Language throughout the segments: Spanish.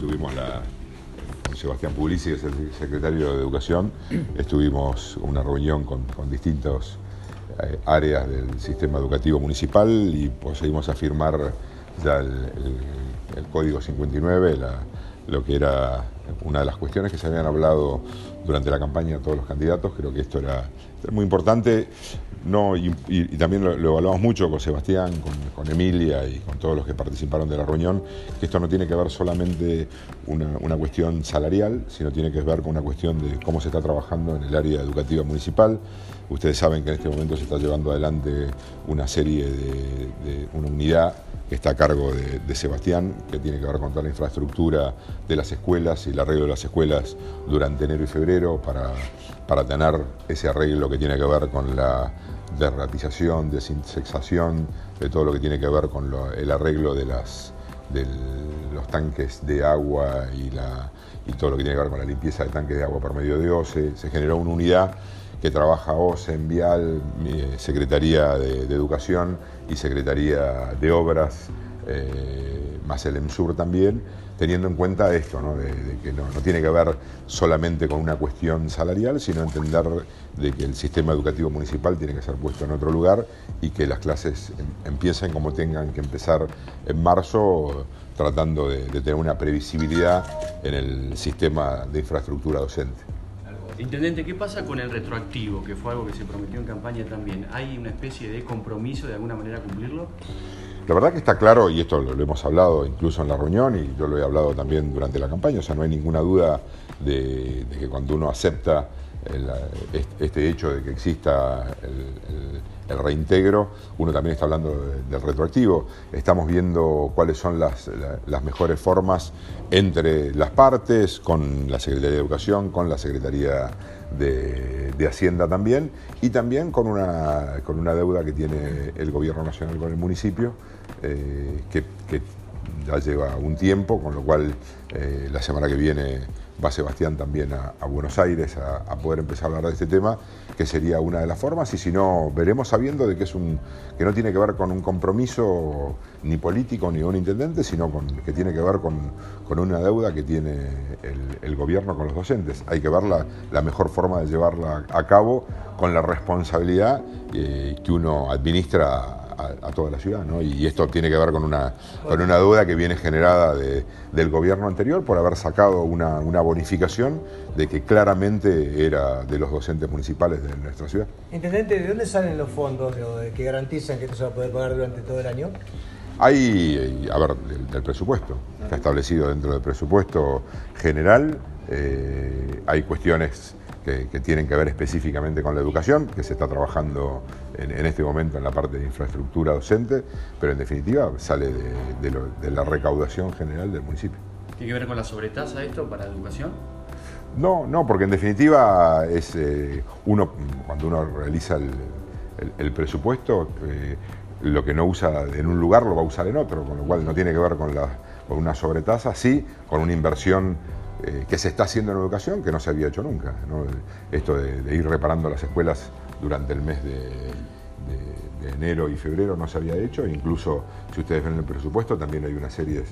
tuvimos la, con Sebastián Puglisi, que es el secretario de Educación, estuvimos una reunión con, distintas eh, áreas del sistema educativo municipal y procedimos a firmar ya el, Código 59, lo que era una de las cuestiones que se habían hablado durante la campaña todos los candidatos. Creo que esto era muy importante. No, y, también lo, evaluamos mucho con Sebastián, con, Emilia y con todos los que participaron de la reunión, que esto no tiene que ver solamente una, una cuestión salarial, sino tiene que ver con una cuestión de cómo se está trabajando en el área educativa municipal. Ustedes saben que en este momento se está llevando adelante una serie de una unidad que está a cargo de, Sebastián, que tiene que ver con toda la infraestructura de las escuelas y el arreglo de las escuelas durante enero y febrero para, para tener ese arreglo que tiene que ver con la derratización, desinsexación, de todo lo que tiene que ver con el arreglo de, los tanques de agua y, todo lo que tiene que ver con la limpieza de tanques de agua por medio de OCE. Se generó una unidad que trabaja OCE en Vial, Secretaría de, Educación y Secretaría de Obras, eh, más el EMSUR también, teniendo en cuenta esto, de, que no, tiene que ver solamente con una cuestión salarial, sino entender de que el sistema educativo municipal tiene que ser puesto en otro lugar y que las clases em, empiecen como tengan que empezar en marzo, tratando de tener una previsibilidad en el sistema de infraestructura docente. Intendente, ¿qué pasa con el retroactivo, que fue algo que se prometió en campaña también? ¿Hay una especie de compromiso de alguna manera cumplirlo? La verdad que está claro, y esto lo, hemos hablado incluso en la reunión, y yo lo he hablado también durante la campaña, o sea, no hay ninguna duda de que cuando uno acepta este hecho de que exista el, reintegro, uno también está hablando del retroactivo, estamos viendo cuáles son las, mejores formas entre las partes, con la Secretaría de Educación, con la Secretaría de, Hacienda también, y también con una, con una deuda que tiene el Gobierno Nacional con el municipio, eh, que, ya lleva un tiempo, con lo cual eh, la semana que viene va Sebastián también a, Buenos Aires a, poder empezar a hablar de este tema, que sería una de las formas, y si no, veremos sabiendo de que es un que no tiene que ver con un compromiso ni político ni de un intendente, sino con, que tiene que ver con, una deuda que tiene el, gobierno con los docentes. Hay que ver la, mejor forma de llevarla a cabo con la responsabilidad eh, que uno administra a, toda la ciudad. ¿no? Y esto tiene que ver con una, con una duda que viene generada del gobierno anterior por haber sacado una, una, bonificación de que claramente era de los docentes municipales de nuestra ciudad. Intendente, ¿de dónde salen los fondos que garantizan que esto se va a poder pagar durante todo el año? Hay, a ver, del, presupuesto. Está establecido dentro del presupuesto general. Eh, hay cuestiones que, tienen que ver específicamente con la educación, que se está trabajando en, este momento en la parte de infraestructura docente, pero en definitiva sale de, la recaudación general del municipio. ¿Tiene que ver con la sobretasa esto para educación? No, no, porque en definitiva es eh, uno, cuando uno realiza el, presupuesto, eh, lo que no usa en un lugar lo va a usar en otro, con lo cual no tiene que ver con, la, con una sobretasa, sí, con una inversión eh, que se está haciendo en educación que no se había hecho nunca. Esto de, ir reparando las escuelas durante el mes de, enero y febrero no se había hecho, incluso si ustedes ven el presupuesto también hay una serie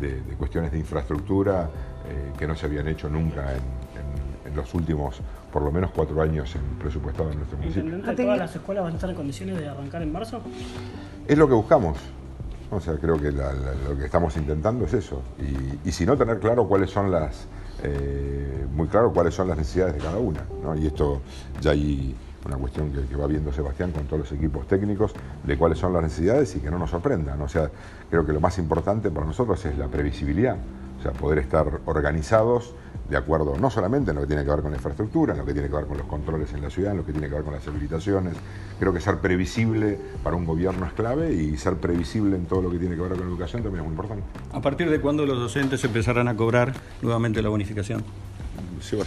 de, cuestiones de infraestructura eh, que no se habían hecho nunca en, los últimos por lo menos cuatro años en presupuestado en nuestro municipio. ¿Todas las escuelas van a estar en condiciones de arrancar en marzo? Es lo que buscamos. O sea, creo que lo que estamos intentando es eso. Y, si no, tener claro cuáles son las, eh, muy claro cuáles son las necesidades de cada una. Y esto ya hay una cuestión que, va viendo Sebastián con todos los equipos técnicos de cuáles son las necesidades y que no nos sorprendan. O sea, creo que lo más importante para nosotros es la previsibilidad. O sea, poder estar organizados de acuerdo no solamente en lo que tiene que ver con la infraestructura, en lo que tiene que ver con los controles en la ciudad, en lo que tiene que ver con las habilitaciones. Creo que ser previsible para un gobierno es clave y ser previsible en todo lo que tiene que ver con la educación también es muy importante. ¿A partir de cuándo los docentes empezarán a cobrar nuevamente la bonificación? Sí,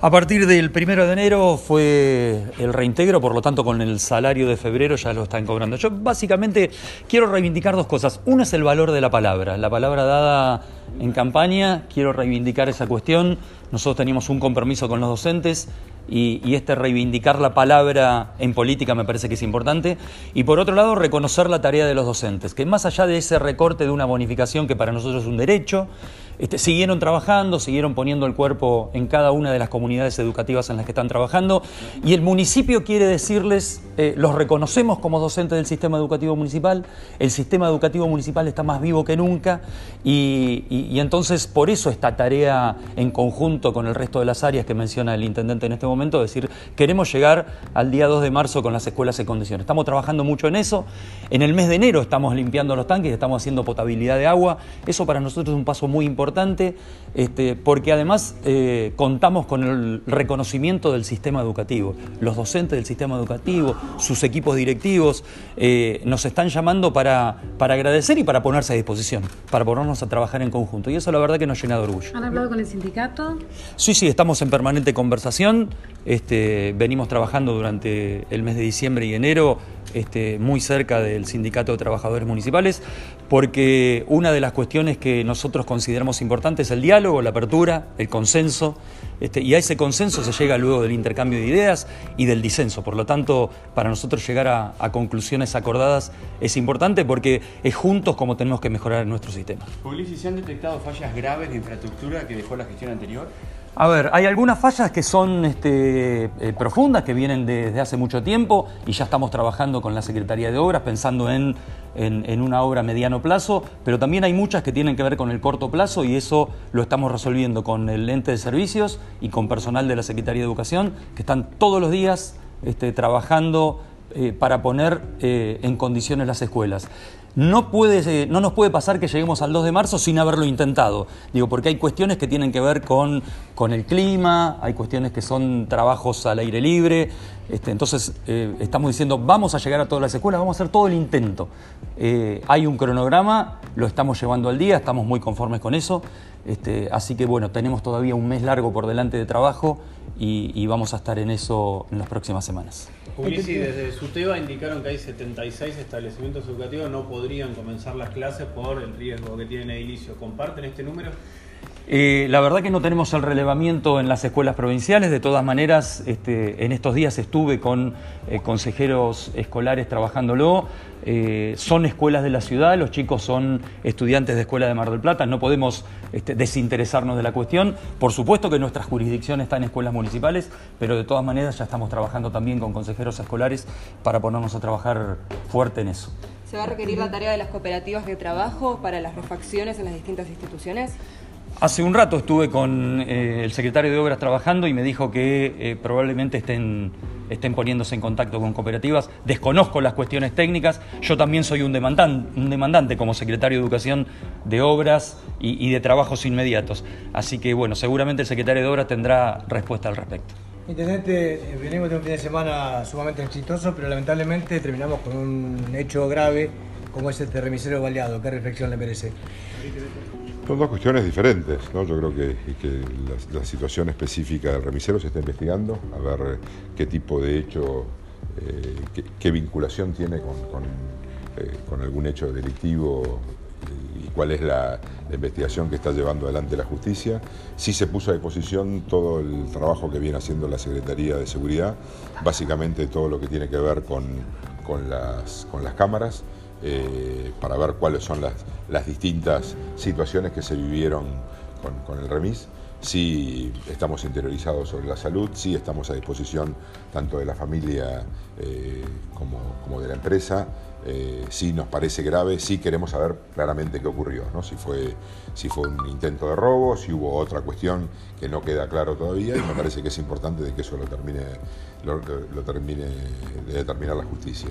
a partir del primero de enero fue el reintegro, por lo tanto con el salario de febrero ya lo están cobrando. Yo básicamente quiero reivindicar dos cosas. Una es el valor de la palabra, la palabra dada en campaña, quiero reivindicar esa cuestión. Nosotros teníamos un compromiso con los docentes y, este reivindicar la palabra en política me parece que es importante. Y por otro lado, reconocer la tarea de los docentes, que más allá de ese recorte de una bonificación que para nosotros es un derecho, este, siguieron trabajando, siguieron poniendo el cuerpo en cada una de las comunidades educativas en las que están trabajando. Y el municipio quiere decirles, eh, los reconocemos como docentes del sistema educativo municipal, el sistema educativo municipal está más vivo que nunca y, y entonces por eso esta tarea en conjunto con el resto de las áreas que menciona el intendente en este momento, es decir, queremos llegar al día 2 de marzo con las escuelas en condiciones. Estamos trabajando mucho en eso, en el mes de enero estamos limpiando los tanques, estamos haciendo potabilidad de agua, eso para nosotros es un paso muy importante este, porque además eh, contamos con el reconocimiento del sistema educativo. Los docentes del sistema educativo, sus equipos directivos, eh, nos están llamando para, para agradecer y para ponerse a disposición, para ponernos a trabajar en conjunto. Y eso la verdad que nos llena de orgullo. ¿Han hablado con el sindicato? Sí, sí, estamos en permanente conversación. Este, venimos trabajando durante el mes de diciembre y enero este, muy cerca del Sindicato de Trabajadores Municipales, porque una de las cuestiones que nosotros consideramos importantes es el diálogo, la apertura, el consenso, este, y a ese consenso se llega luego del intercambio de ideas y del disenso. Por lo tanto, para nosotros llegar a, conclusiones acordadas es importante porque es juntos como tenemos que mejorar nuestro sistema. Publici, ¿se han detectado fallas graves de infraestructura que dejó la gestión anterior? A ver, hay algunas fallas que son este, eh, profundas, que vienen desde hace mucho tiempo y ya estamos trabajando con la Secretaría de Obras pensando en, una obra a mediano plazo, pero también hay muchas que tienen que ver con el corto plazo y eso lo estamos resolviendo con el ente de servicios y con personal de la Secretaría de Educación que están todos los días este, trabajando eh, para poner eh, en condiciones las escuelas. No, puede, eh, no nos puede pasar que lleguemos al 2 de marzo sin haberlo intentado. Digo, porque hay cuestiones que tienen que ver con, con el clima, hay cuestiones que son trabajos al aire libre. Este, entonces, eh, estamos diciendo, vamos a llegar a todas las escuelas, vamos a hacer todo el intento. Eh, hay un cronograma, lo estamos llevando al día, estamos muy conformes con eso. Este, así que, bueno, tenemos todavía un mes largo por delante de trabajo y, y vamos a estar en eso en las próximas semanas. Publici, desde SUTEBA indicaron que hay 76 establecimientos educativos no podrían comenzar las clases por el riesgo que tienen edilicio. ¿Comparten este número? Eh, la verdad que no tenemos el relevamiento en las escuelas provinciales, de todas maneras este, en estos días estuve con eh, consejeros escolares trabajándolo, eh, son escuelas de la ciudad, los chicos son estudiantes de escuela de Mar del Plata, no podemos este, desinteresarnos de la cuestión, por supuesto que nuestra jurisdicción está en escuelas municipales, pero de todas maneras ya estamos trabajando también con consejeros escolares para ponernos a trabajar fuerte en eso. ¿Se va a requerir la tarea de las cooperativas de trabajo para las refacciones en las distintas instituciones? Hace un rato estuve con eh, el secretario de Obras trabajando y me dijo que eh, probablemente estén, estén poniéndose en contacto con cooperativas. Desconozco las cuestiones técnicas. Yo también soy un demandante, un demandante como secretario de Educación de Obras y, de Trabajos Inmediatos. Así que, bueno, seguramente el secretario de Obras tendrá respuesta al respecto. Intendente, eh, venimos de un fin de semana sumamente exitoso, pero lamentablemente terminamos con un hecho grave como es este remisero baleado. ¿Qué reflexión le merece? Son dos cuestiones diferentes, ¿no? Yo creo que, que la, situación específica del remisero se está investigando, a ver qué tipo de hecho, eh, qué, vinculación tiene con, con, eh, algún hecho delictivo y cuál es la, investigación que está llevando adelante la justicia. Sí se puso a disposición todo el trabajo que viene haciendo la Secretaría de Seguridad, básicamente todo lo que tiene que ver con, con las, con las cámaras. Eh, para ver cuáles son las, distintas situaciones que se vivieron con, el remis. Sí estamos interiorizados sobre la salud, sí estamos a disposición tanto de la familia eh, como, de la empresa. Eh, sí nos parece grave, sí queremos saber claramente qué ocurrió, ¿no? si, fue, si fue un intento de robo, si hubo otra cuestión que no queda claro todavía y me parece que es importante de que eso lo termine, lo, lo termine de determinar la justicia.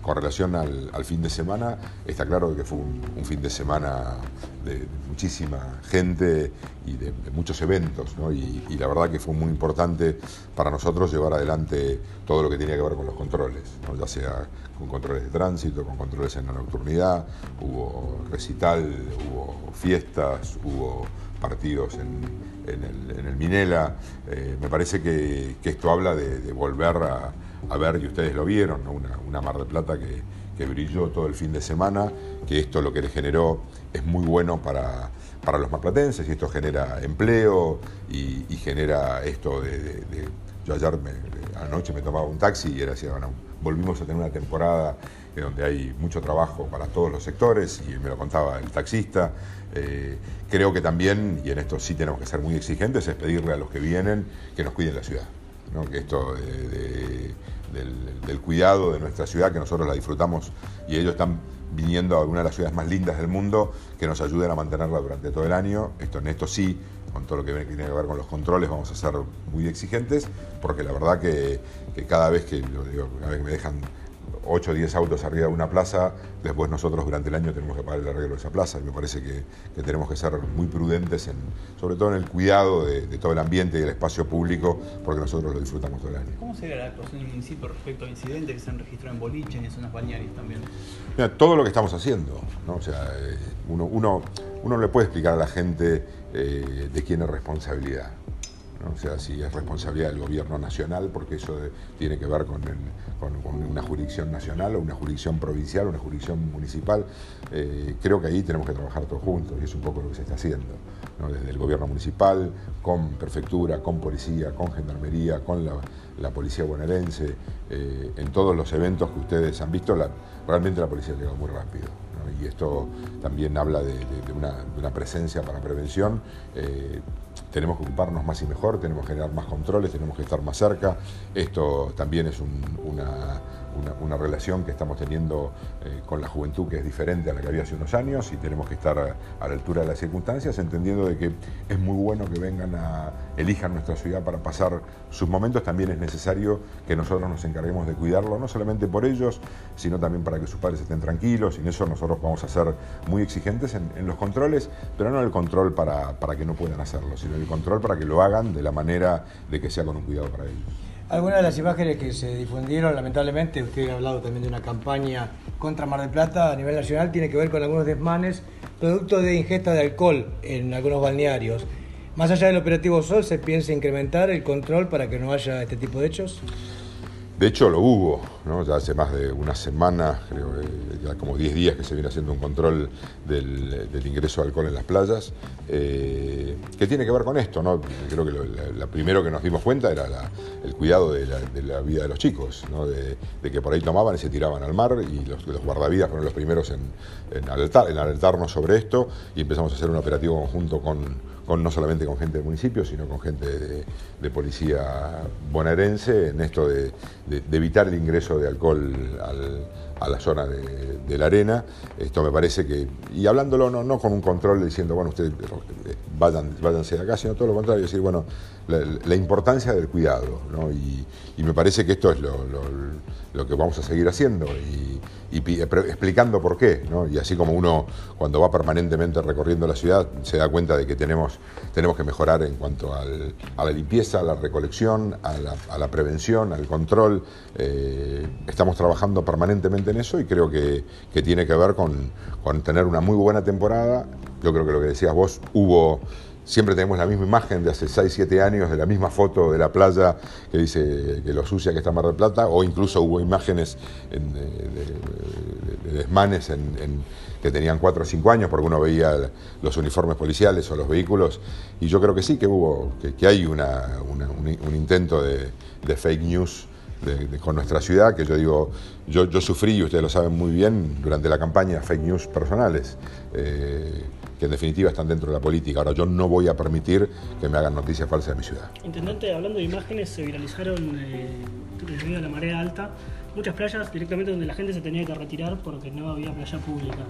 Con relación al, al, fin de semana, está claro que fue un, un fin de semana de, muchísima gente y de, de muchos eventos, ¿no? y, y, la verdad que fue muy importante para nosotros llevar adelante todo lo que tenía que ver con los controles, ¿no? ya sea con controles de tránsito, con controles en la nocturnidad, hubo recital, hubo fiestas, hubo partidos en, el, Minela. Eh, me parece que, esto habla de, volver a, ver, y ustedes lo vieron, una, Mar de Plata que, brilló todo el fin de semana, que esto lo que le generó es muy bueno para, los marplatenses y esto genera empleo y, genera esto de Yo ayer, me, anoche me tomaba un taxi y era así, bueno, volvimos a tener una temporada donde hay mucho trabajo para todos los sectores y me lo contaba el taxista. Eh, creo que también, y en esto sí tenemos que ser muy exigentes, es pedirle a los que vienen que nos cuiden la ciudad. que esto del, del, cuidado de nuestra ciudad, que nosotros la disfrutamos y ellos están viniendo a una de las ciudades más lindas del mundo, que nos ayuden a mantenerla durante todo el año. Esto, en esto sí, con todo lo que tiene que ver con los controles, vamos a ser muy exigentes, porque la verdad que, cada vez que, cada vez que me dejan 8 o 10 autos arriba de una plaza, después nosotros durante el año tenemos que pagar el arreglo de esa plaza. Y me parece que, tenemos que ser muy prudentes, en, sobre todo en el cuidado de, todo el ambiente y el espacio público, porque nosotros lo disfrutamos todo el año. ¿Cómo sería la actuación del municipio respecto a incidentes que se han registrado en boliche y en zonas balnearias también? todo lo que estamos haciendo. ¿no? O sea, eh, uno, uno, uno le puede explicar a la gente eh, de quién es responsabilidad. O sea, si es responsabilidad del gobierno nacional, porque eso tiene que ver con, una jurisdicción nacional o una jurisdicción provincial o una jurisdicción municipal. Eh, creo que ahí tenemos que trabajar todos juntos y es un poco lo que se está haciendo. Desde el gobierno municipal, con prefectura, con policía, con gendarmería, con la, policía bonaerense, eh, en todos los eventos que ustedes han visto, realmente la policía llega muy rápido y esto también habla de, una, presencia para prevención. Eh, tenemos que ocuparnos más y mejor, tenemos que generar más controles, tenemos que estar más cerca. Esto también es una, una, relación que estamos teniendo eh, con la juventud que es diferente a la que había hace unos años y tenemos que estar a, la altura de las circunstancias, entendiendo de que es muy bueno que vengan a, elijan nuestra ciudad para pasar sus momentos, también es necesario que nosotros nos encarguemos de cuidarlo, no solamente por ellos, sino también para que sus padres estén tranquilos, y en eso nosotros vamos a ser muy exigentes en, los controles, pero no el control para, para que no puedan hacerlo, sino el control para que lo hagan de la manera de que sea con un cuidado para ellos. Algunas de las imágenes que se difundieron, lamentablemente, usted ha hablado también de una campaña contra Mar del Plata a nivel nacional, tiene que ver con algunos desmanes, producto de ingesta de alcohol en algunos balnearios. Más allá del operativo Sol, ¿se piensa incrementar el control para que no haya este tipo de hechos? De hecho, lo hubo, ya hace más de una semana, creo ya como 10 días que se viene haciendo un control del, ingreso de alcohol en las playas, eh, que tiene que ver con esto. ¿no? Creo que lo, primero que nos dimos cuenta era el cuidado de la, vida de los chicos, de, que por ahí tomaban y se tiraban al mar, y los, guardavidas fueron los primeros en, en alertarnos sobre esto, y empezamos a hacer un operativo conjunto con no solamente con gente del municipio, sino con gente de, policía bonaerense, en esto de, evitar el ingreso de alcohol a la zona de, la arena. Esto me parece que, y hablándolo no, no con un control diciendo, bueno, ustedes eh, vayan, váyanse de acá, sino todo lo contrario, decir, bueno, la, importancia del cuidado, ¿no? y, me parece que esto es lo, que vamos a seguir haciendo y, explicando por qué, y así como uno cuando va permanentemente recorriendo la ciudad se da cuenta de que tenemos, tenemos que mejorar en cuanto a la limpieza, a la recolección, a la, prevención, al control, eh, estamos trabajando permanentemente en eso y creo que, tiene que ver con, con tener una muy buena temporada, yo creo que lo que decías vos, hubo Siempre tenemos la misma imagen de hace 6, 7 años, de la misma foto de la playa que dice que lo sucia que está Mar del Plata, o incluso hubo imágenes de, desmanes que tenían 4 o 5 años, porque uno veía los uniformes policiales o los vehículos, y yo creo que sí, que hubo, que, hay un, intento de, fake news con nuestra ciudad, que yo digo, yo, yo sufrí, y ustedes lo saben muy bien, durante la campaña fake news personales. Eh, que en definitiva están dentro de la política. Ahora yo no voy a permitir que me hagan noticias falsas de mi ciudad. Intendente, hablando de imágenes, se viralizaron eh, debido a la marea alta muchas playas directamente donde la gente se tenía que retirar porque no había playa pública.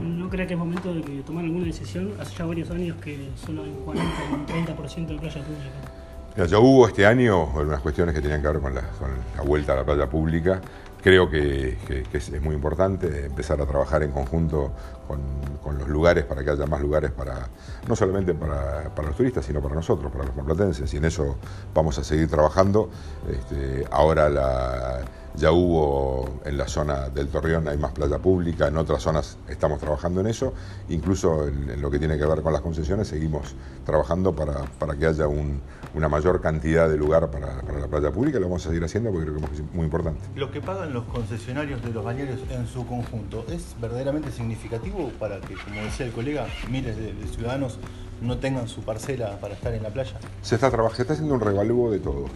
¿No cree que es momento de que tomar alguna decisión? Hace ya varios años que solo hay 40 o un 30% de playa pública. ya hubo este año algunas cuestiones que tenían que ver con la, con la vuelta a la playa pública creo que, es, muy importante empezar a trabajar en conjunto con, los lugares para que haya más lugares para no solamente para, los turistas, sino para nosotros, para los marplatenses, y en eso vamos a seguir trabajando. Este, ahora la ya hubo en la zona del Torreón, hay más playa pública, en otras zonas estamos trabajando en eso, incluso en, lo que tiene que ver con las concesiones seguimos trabajando para, que haya una mayor cantidad de lugar para, la playa pública, lo vamos a seguir haciendo porque creo que es muy importante. Lo que pagan los concesionarios de los bañeros en su conjunto, ¿es verdaderamente significativo para que, como decía el colega, miles de, ciudadanos no tengan su parcela para estar en la playa? Se está, se está haciendo un revalúo de todo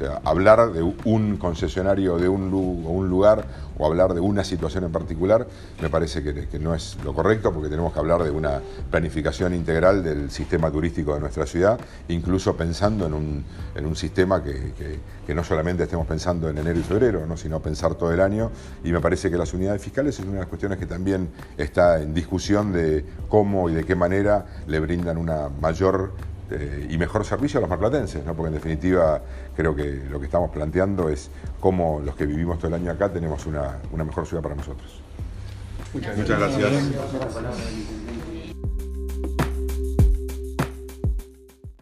sea, hablar de un concesionario de un, lugar o hablar de una situación en particular me parece que, no es lo correcto porque tenemos que hablar de una planificación integral del sistema turístico de nuestra ciudad, incluso pensando en un, sistema que, no solamente estemos pensando en enero y febrero, ¿no? sino pensar todo el año y me parece que las unidades fiscales es una de las cuestiones que también está en discusión de cómo y de qué manera le brindan una mayor eh, y mejor servicio a los marplatenses, ¿no? porque en definitiva creo que lo que estamos planteando es cómo los que vivimos todo el año acá tenemos una, mejor ciudad para nosotros. Muchas gracias.